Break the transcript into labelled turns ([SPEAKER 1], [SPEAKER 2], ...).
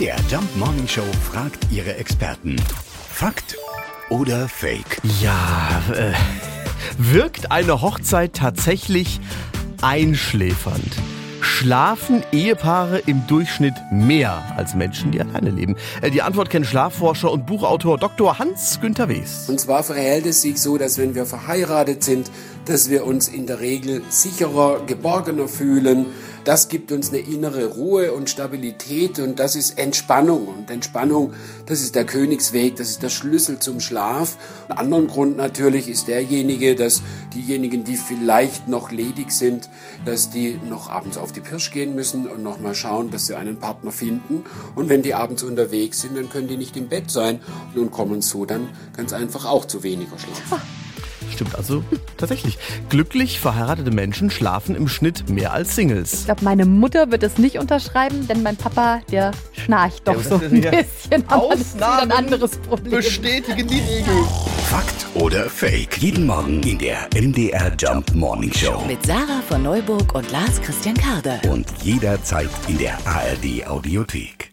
[SPEAKER 1] MDR Jump Morning Show fragt ihre Experten. Fakt oder Fake?
[SPEAKER 2] Ja, äh, wirkt eine Hochzeit tatsächlich einschläfernd? Schlafen Ehepaare im Durchschnitt mehr als Menschen, die alleine leben? Äh, Die Antwort kennt Schlafforscher und Buchautor Dr. Hans-Günther Wes.
[SPEAKER 3] Und zwar verhält es sich so, dass wenn wir verheiratet sind, dass wir uns in der Regel sicherer, geborgener fühlen. Das gibt uns eine innere Ruhe und Stabilität und das ist Entspannung. Und Entspannung, das ist der Königsweg, das ist der Schlüssel zum Schlaf. Ein anderer Grund natürlich ist derjenige, dass diejenigen, die vielleicht noch ledig sind, dass die noch abends auf die Pirsch gehen müssen und noch mal schauen, dass sie einen Partner finden. Und wenn die abends unterwegs sind, dann können die nicht im Bett sein und kommen so dann ganz einfach auch zu weniger Schlaf.
[SPEAKER 2] Stimmt also tatsächlich. Glücklich verheiratete Menschen schlafen im Schnitt mehr als Singles.
[SPEAKER 4] Ich glaube, meine Mutter wird es nicht unterschreiben, denn mein Papa, der schnarcht doch
[SPEAKER 2] Ja,
[SPEAKER 4] so
[SPEAKER 2] das
[SPEAKER 4] ein bisschen. Aber das ist wieder ein
[SPEAKER 2] Ausnahmen
[SPEAKER 4] anderes Problem.
[SPEAKER 2] Bestätigen die Regel.
[SPEAKER 1] Fakt oder Fake? Jeden Morgen in der MDR Jump Morning Show.
[SPEAKER 5] Mit Sarah von Neuburg und Lars Christian Karde.
[SPEAKER 1] Und jederzeit in der ARD Audiothek.